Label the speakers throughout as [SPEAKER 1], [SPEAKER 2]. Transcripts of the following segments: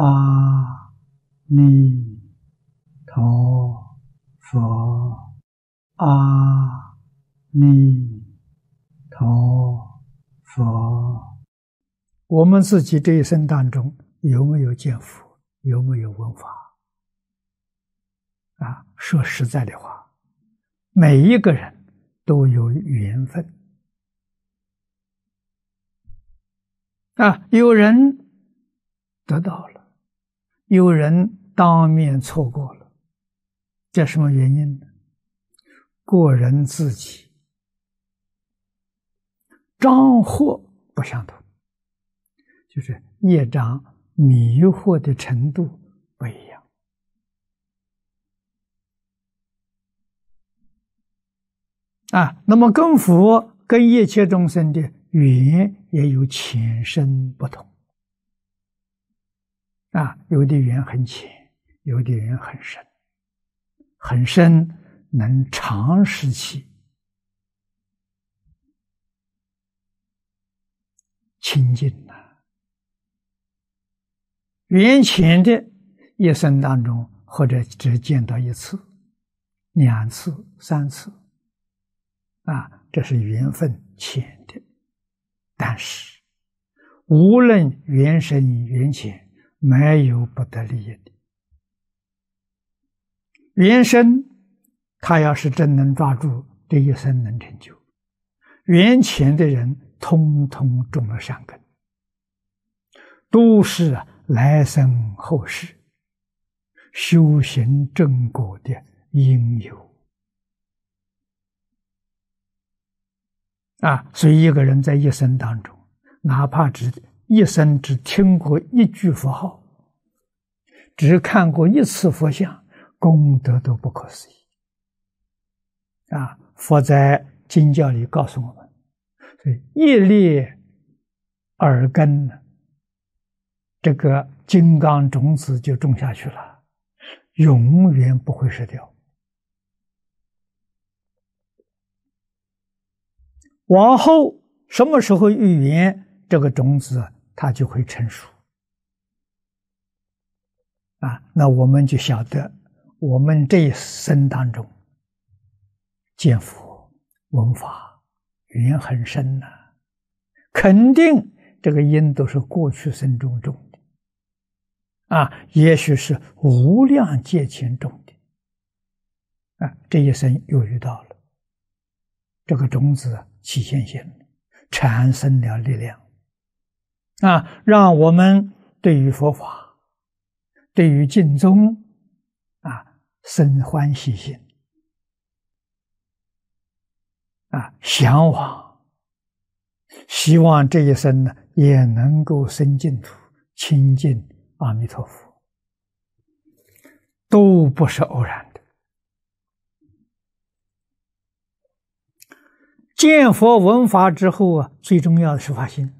[SPEAKER 1] 阿弥陀佛，阿弥陀佛。我们自己这一生当中有没有见佛？有没有闻法？啊，说实在的话，每一个人都有缘分。啊，有人得到了，有人当面错过了，这什么原因呢？个人自己障惑不相同，就是业障迷惑的程度不一样。啊，那么跟佛、跟一切众生的。缘也有浅深不同啊，有的缘很浅，有的缘很深，很深能长时期亲近呐。缘浅的一生当中，或者只见到一次、两次、三次，啊，这是缘分浅的。但是，无论缘深缘浅，没有不得利益的。缘深，他要是真能抓住，这一生能成就；缘浅的人，通通种了善根，都是啊来生后世修行正果的因由。啊，所以一个人在一生当中，哪怕只一生只听过一句佛号，只看过一次佛像，功德都不可思议。啊，佛在经教里告诉我们，所以一粒耳根呢，这个金刚种子就种下去了，永远不会失掉。往后什么时候遇缘，这个种子它就会成熟啊。那我们就晓得，我们这一生当中见佛闻法缘很深呐，肯定这个因都是过去生中种的啊，也许是无量劫前种的啊，这一生又遇到了这个种子。起现行，产生了力量，啊，让我们对于佛法、对于敬宗，啊，生欢喜心，啊，向往，希望这一生呢，也能够生净土、亲近阿弥陀佛，都不是偶然的。见佛闻法之后啊，最重要的是发心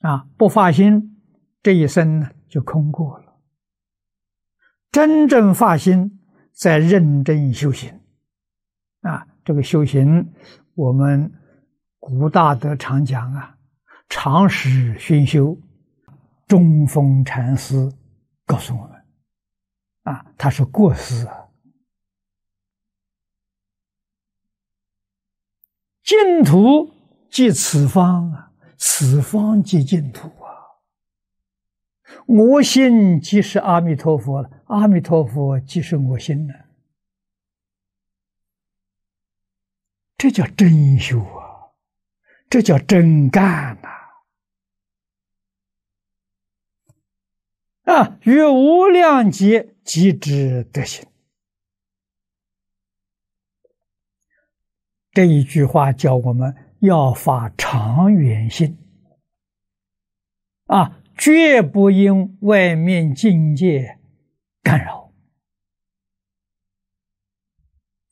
[SPEAKER 1] 啊！不发心，这一生呢就空过了。真正发心，在认真修行啊！这个修行，我们古大德常讲啊，常识熏修，中峰禅师告诉我们啊，他是过失啊。净土即此方啊，此方即净土啊。我心即是阿弥陀佛了，阿弥陀佛即是我心呢。这叫真修啊，这叫真干呐！啊，于无量劫即知得行。这一句话叫我们要发长远心，啊，绝不因外面境界干扰，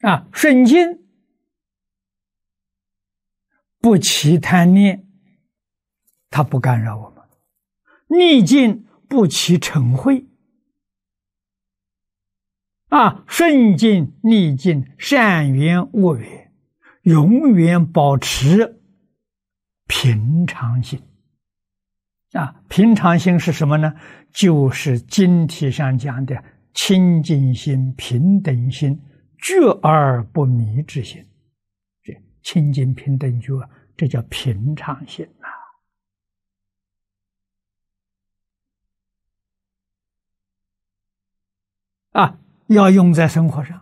[SPEAKER 1] 啊，顺境不起贪念，他不干扰我们；逆境不起嗔恚，啊，顺境逆境善缘恶缘。永远保持平常心啊，平常心是什么呢？就是经题上讲的清净心、平等心、觉而不迷之心。这清净平等觉，这叫平常心呐。啊，要用在生活上。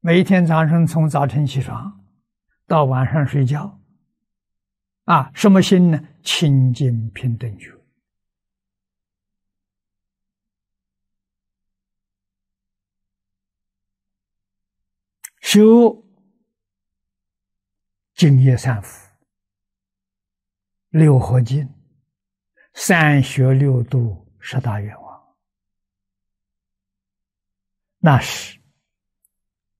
[SPEAKER 1] 每天早上从早晨起床到晚上睡觉。啊，什么心呢？清净平等觉，修净业三福、六合敬、三学六度、十大愿望，那是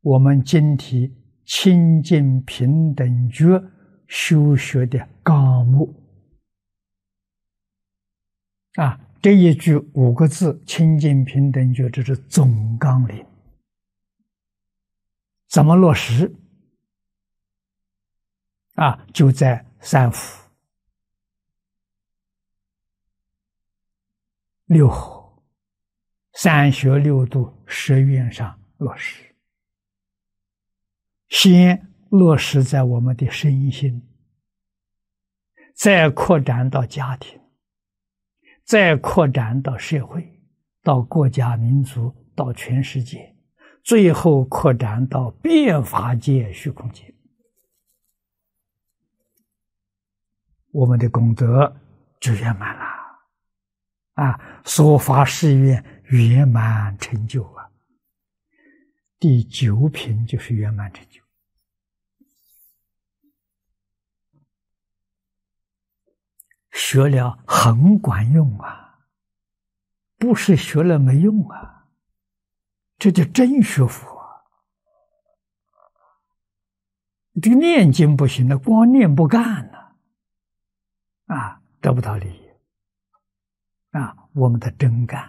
[SPEAKER 1] 我们今天清净平等觉。修学的纲目啊，这一句五个字“清净平等觉”，这是总纲领。怎么落实？啊，就在三福、六合、三学六度、十愿上落实。先。落实在我们的身心，再扩展到家庭，再扩展到社会，到国家民族，到全世界，最后扩展到变法界、虚空界，我们的功德就圆满了，啊，说法誓愿圆满成就啊！第九品就是圆满成就。学了很管用啊，不是学了没用啊，这叫真学佛。这个念经不行了，光念不干了，啊，得不到利益。啊，我们的真干，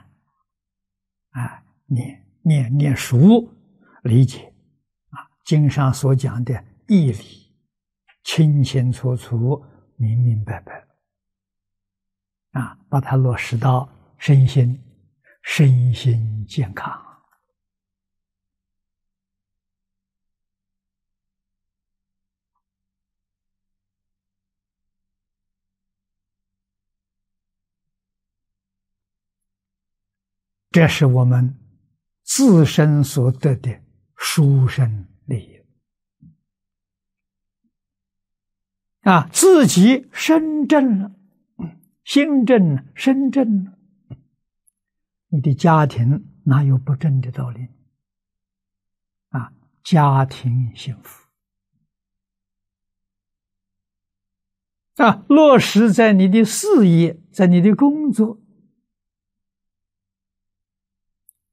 [SPEAKER 1] 啊，念念念熟，理解，啊，经上所讲的义理，清清楚楚，明明白白。啊，把它落实到身心，身心健康。这是我们自身所得的殊胜利益啊！自己身正了。心正身正，你的家庭哪有不正的道理？啊，家庭幸福啊，落实在你的事业，在你的工作，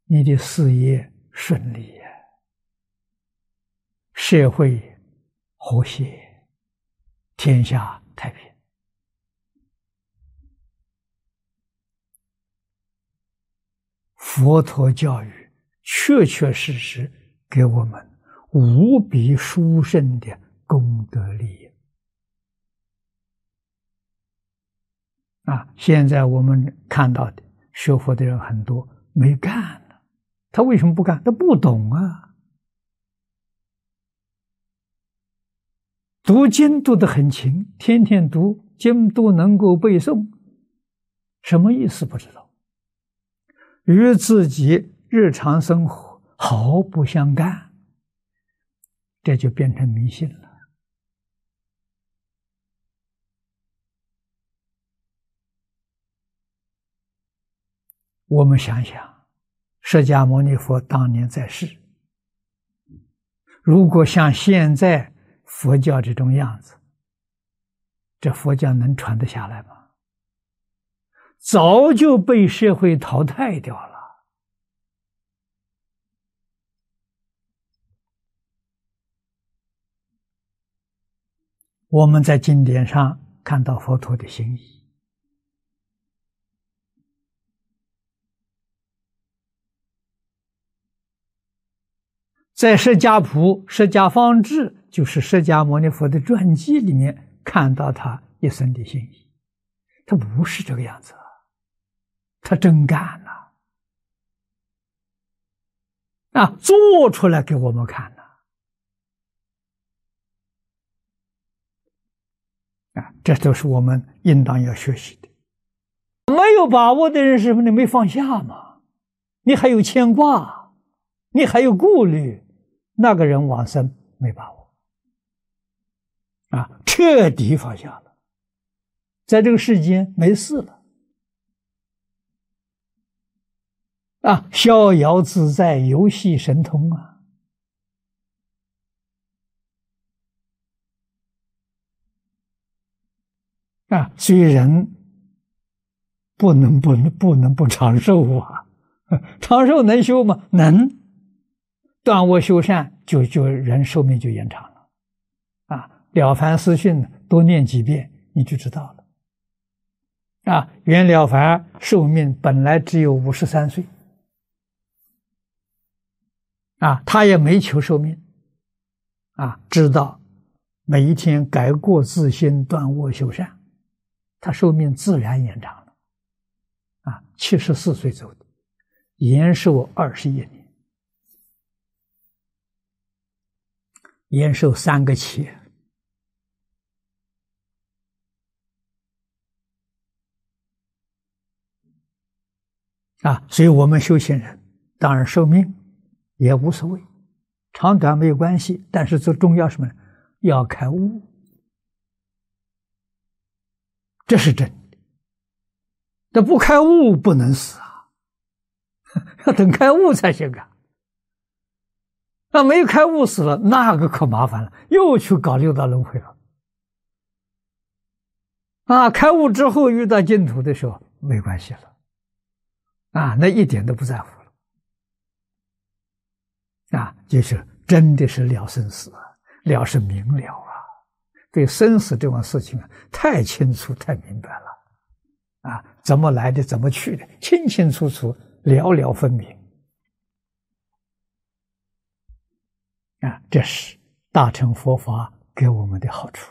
[SPEAKER 1] 你的事业顺利呀，社会和谐，天下太平。佛陀教育确确实实给我们无比殊胜的功德利益啊！现在我们看到的学佛的人很多没干呢，他为什么不干？他不懂啊！读经读得很勤，天天读经都能够背诵，什么意思不知道。与自己日常生活毫不相干，这就变成迷信了。我们想想，释迦牟尼佛当年在世，如果像现在佛教这种样子，这佛教能传得下来吗？早就被社会淘汰掉了。我们在经典上看到佛陀的心意，在《释迦谱》《释迦方志》就是释迦牟尼佛的传记里面看到他一生的心意。他不是这个样子，他真干了啊，做出来给我们看了啊，这都是我们应当要学习的。没有把握的人是什么？你没放下嘛？你还有牵挂，你还有顾虑，那个人往生没把握啊，彻底放下了。在这个世间没事了，啊，逍遥自在，游戏神通啊！啊，虽然不能不能不能不长寿啊，长寿能修吗？能，断恶修善，就就人寿命就延长了。啊，《了凡四训》多念几遍，你就知道了。啊，袁了凡寿命本来只有五十三岁，啊，他也没求寿命，啊，知道每一天改过自新，断恶修善，他寿命自然延长了，啊，七十四岁走的，延寿二十一年，延寿三个七。啊，所以我们修行人当然寿命也无所谓，长短没有关系，但是最重要什么呢？要开悟，这是真的。这不开悟不能死啊，要等开悟才行啊。那没开悟死了，那个可麻烦了，又去搞六道轮回了。啊，开悟之后遇到净土的时候，没关系了。啊，那一点都不在乎，啊，就是真的是了生死，了是明了啊，对生死这种事情啊，太清楚、太明白了，啊，怎么来的，怎么去的，清清楚楚、了了分明，啊，这是大乘佛法给我们的好处，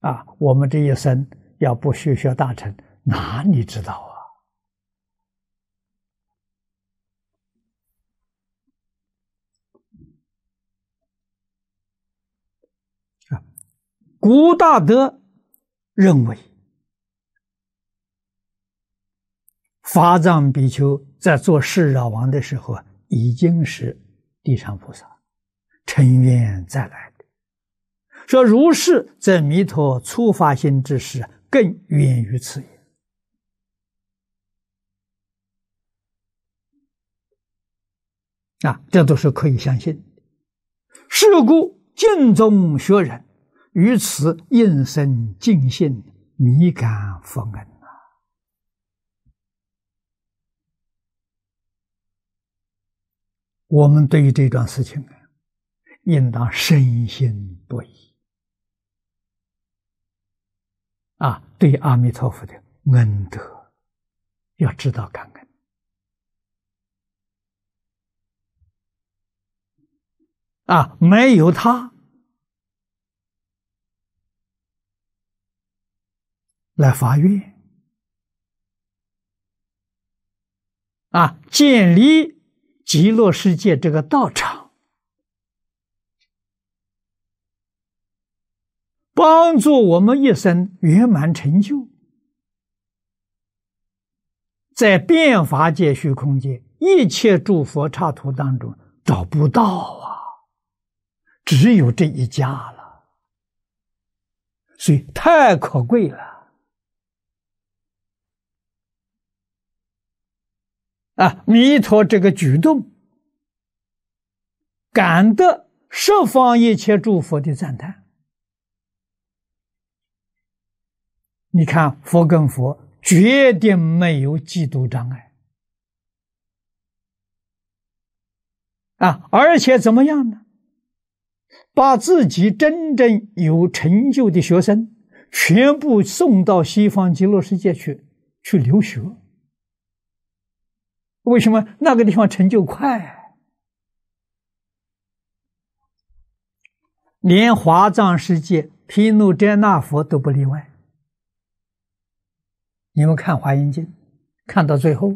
[SPEAKER 1] 啊，我们这一生要不学学大乘，哪里知道啊？古大德认为，法藏比丘在做释扰王的时候，已经是地上菩萨，尘缘再来的。说如是，在弥陀初发心之时，更远于此也。啊，这都是可以相信的。是故敬宗学人。于此应生尽信，弥感佛恩呐！我们对于这段事情啊，应当深信不疑啊！对阿弥陀佛的恩德，要知道感恩啊！没有他。来发愿。啊，建立极乐世界这个道场，帮助我们一生圆满成就，在变法界、虚空界一切诸佛刹土当中找不到啊，只有这一家了，所以太可贵了。啊！弥陀这个举动，感得十方一切诸佛的赞叹。你看，佛跟佛绝对没有嫉妒障碍啊！而且怎么样呢？把自己真正有成就的学生全部送到西方极乐世界去去留学。为什么那个地方成就快？连华藏世界毗卢遮那佛都不例外。你们看《华严经》，看到最后，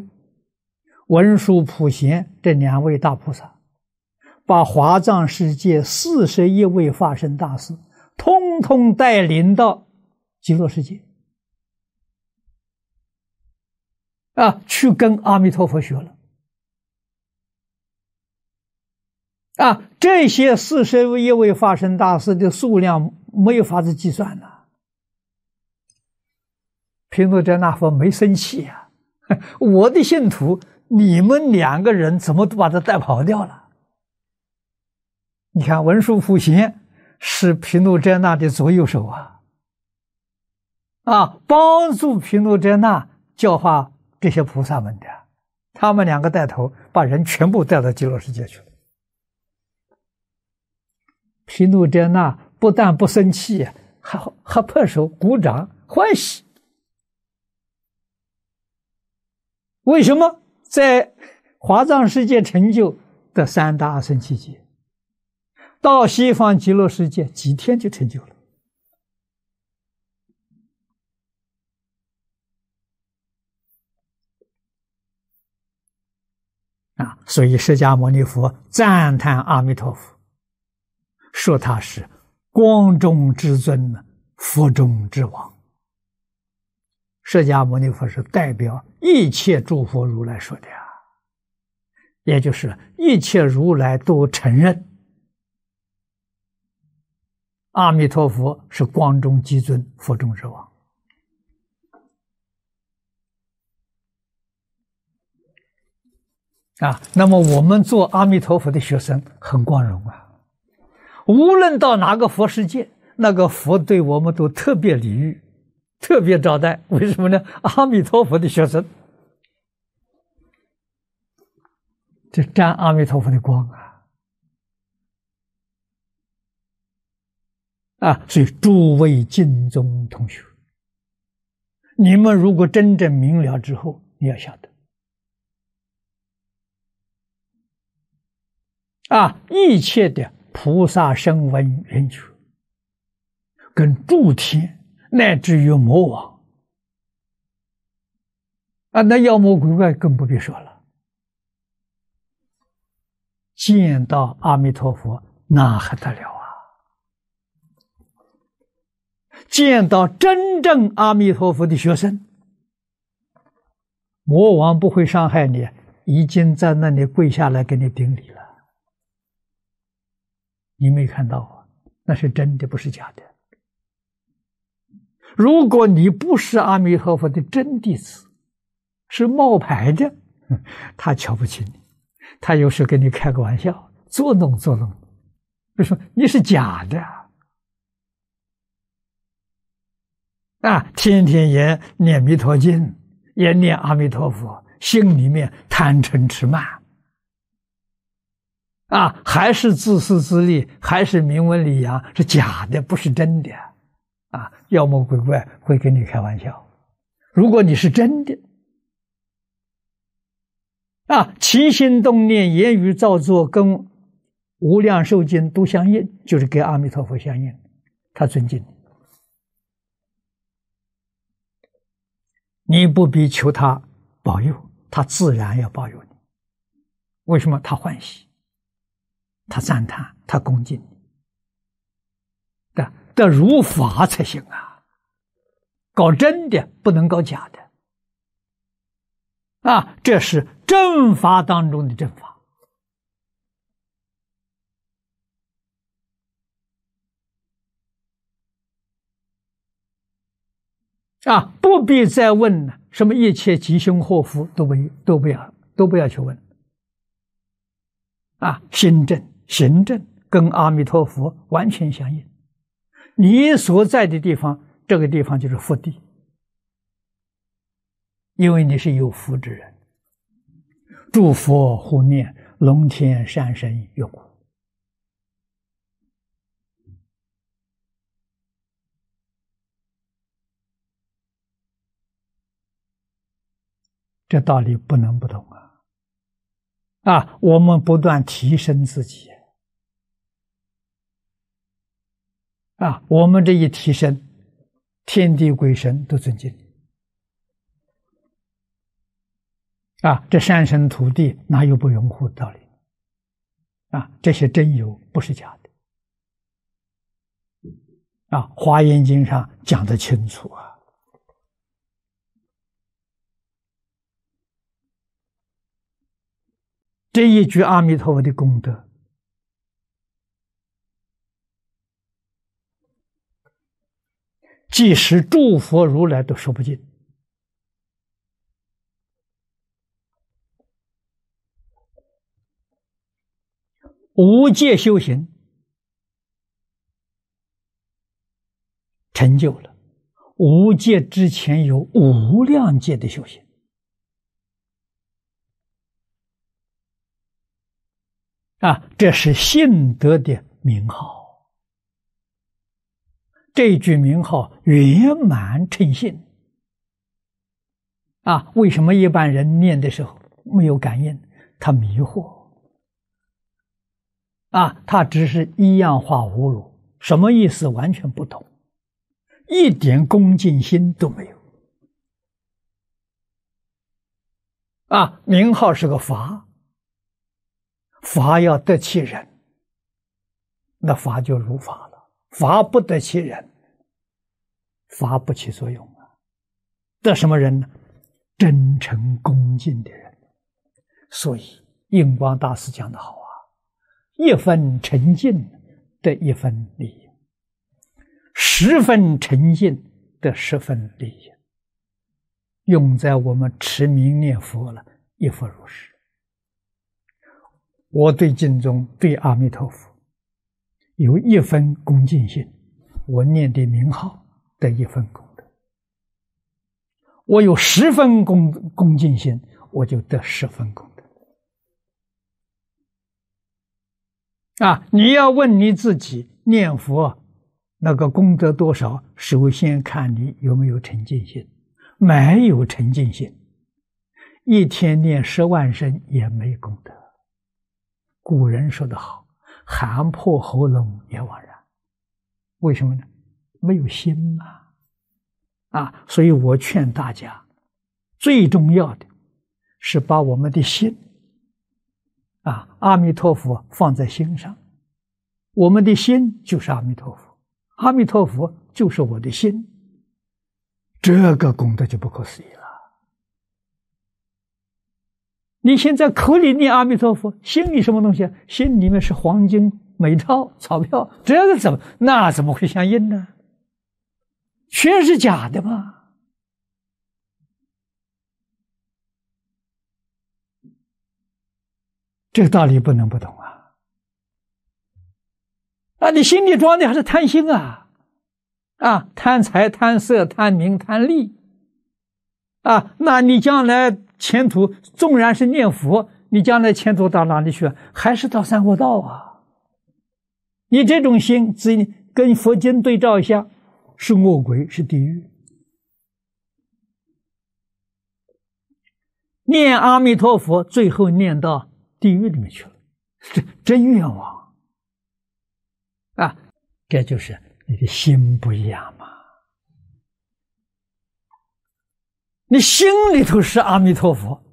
[SPEAKER 1] 文殊、普贤这两位大菩萨，把华藏世界四十一位化身大士，通通带领到极乐世界，啊，去跟阿弥陀佛学了。啊，这些四十一位化身大师的数量没有法子计算了。毗卢遮那佛没生气呀，我的信徒，你们两个人怎么都把他带跑掉了？你看文殊普贤是毗卢遮那的左右手啊，啊，帮助毗卢遮那教化这些菩萨们的，他们两个带头把人全部带到极乐世界去了。毗卢遮那不但不生气，还还拍手鼓掌欢喜。为什么在华藏世界成就的三大圣七劫，到西方极乐世界几天就成就了？啊！所以释迦牟尼佛赞叹阿弥陀佛。说他是光中之尊，佛中之王。释迦牟尼佛是代表一切诸佛如来说的呀，也就是一切如来都承认阿弥陀佛是光中极尊，佛中之王。啊，那么我们做阿弥陀佛的学生很光荣啊。无论到哪个佛世界，那个佛对我们都特别礼遇，特别招待。为什么呢？阿弥陀佛的学生，这沾阿弥陀佛的光啊！啊，所以诸位净宗同学，你们如果真正明了之后，你要晓得，啊，一切的。菩萨声闻缘觉，跟诸天乃至于魔王啊，那妖魔鬼怪更不必说了。见到阿弥陀佛，那还得了啊！见到真正阿弥陀佛的学生，魔王不会伤害你，已经在那里跪下来给你顶礼了。你没看到啊？那是真的，不是假的。如果你不是阿弥陀佛的真弟子，是冒牌的，他瞧不起你，他有时跟你开个玩笑，捉弄捉弄。就说你是假的啊！天天也念弥陀经，也念阿弥陀佛，心里面贪嗔痴慢。啊，还是自私自利，还是名闻利养，是假的，不是真的。啊，妖魔鬼怪会跟你开玩笑。如果你是真的，啊，起心动念、言语造作跟无量寿经都相应，就是跟阿弥陀佛相应，他尊敬你，你不必求他保佑，他自然要保佑你。为什么？他欢喜。他赞叹，他恭敬，但得如法才行啊！搞真的不能搞假的啊！这是正法当中的正法啊！不必再问了，什么一切吉凶祸福都不都不要都不要去问啊！心正。行政跟阿弥陀佛完全相应，你所在的地方，这个地方就是福地，因为你是有福之人。诸佛护念，龙天善神拥护，这道理不能不懂啊！啊，我们不断提升自己。啊，我们这一提升，天地鬼神都尊敬。啊，这山神土地哪有不拥护的道理？啊，这些真有，不是假的。啊，《华严经》上讲的清楚啊。这一句阿弥陀佛的功德，即使诸佛如来都说不尽。无界修行成就了，无界之前有无量界的修行。啊，这是信德的名号。这句名号圆满称信。啊，为什么一般人念的时候没有感应？他迷惑。啊，他只是一样化葫芦，什么意思完全不懂，一点恭敬心都没有。啊，名号是个法。法要得其人，那法就如法了；法不得其人，法不起作用啊。得什么人呢？真诚恭敬的人。所以印光大师讲的好啊：“一分诚敬得一分利益，十分诚敬得十分利益。”用在我们持名念佛了，亦复如是。我对经中对阿弥陀佛有一分恭敬心，我念的名号得一分功德；我有十分恭恭敬心，我就得十分功德。啊！你要问你自己念佛那个功德多少？首先看你有没有沉静心。没有沉静心，一天念十万声也没功德。古人说得好：“喊破喉咙也枉然。”为什么呢？没有心嘛！啊，所以我劝大家，最重要的是把我们的心，啊，阿弥陀佛放在心上。我们的心就是阿弥陀佛，阿弥陀佛就是我的心，这个功德就不可思议了。你现在口里念阿弥陀佛，心里什么东西？心里面是黄金、美钞、钞票，这个怎么那怎么会相应呢？全是假的嘛！这个道理不能不懂啊！啊，你心里装的还是贪心啊？啊，贪财、贪色、贪名、贪利啊！那你将来？前途纵然是念佛，你将来前途到哪里去？还是到三恶道啊！你这种心，只跟佛经对照一下，是恶鬼，是地狱。念阿弥陀佛，最后念到地狱里面去了，这真冤枉啊！这就是你的心不一样嘛。你心里头是阿弥陀佛，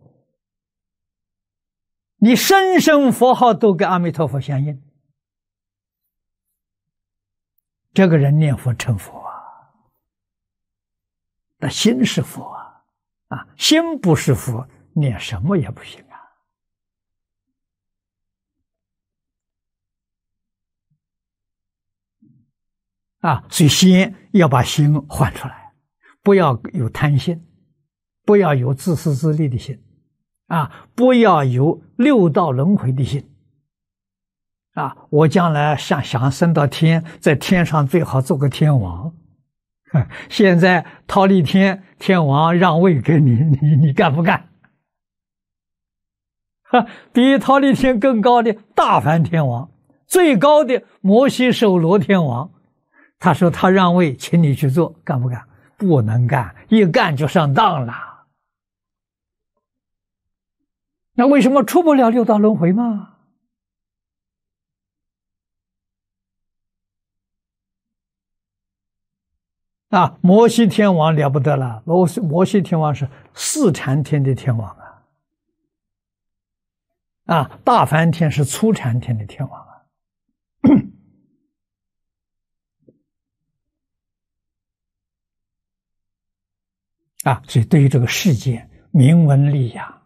[SPEAKER 1] 你声声佛号都跟阿弥陀佛相应，这个人念佛成佛啊。那心是佛啊，啊，心不是佛，念什么也不行啊。啊，所以先要把心换出来，不要有贪心。不要有自私自利的心，啊！不要有六道轮回的心，啊！我将来想想升到天，在天上最好做个天王。现在桃李天天王让位给你，你你干不干？哈！比桃李天更高的大梵天王，最高的摩西首罗天王，他说他让位，请你去做，干不干？不能干，一干就上当了。那为什么出不了六道轮回嘛？啊，摩西天王了不得了，摩西摩西天王是四禅天的天王啊，啊，大梵天是初禅天的天王啊。啊，所以对于这个世界明文利养，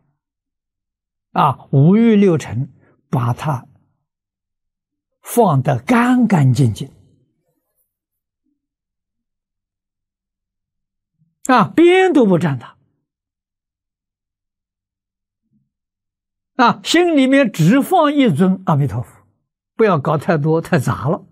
[SPEAKER 1] 啊，五欲六尘，把它放得干干净净，啊，边都不沾它，啊，心里面只放一尊阿弥陀佛，不要搞太多太杂了。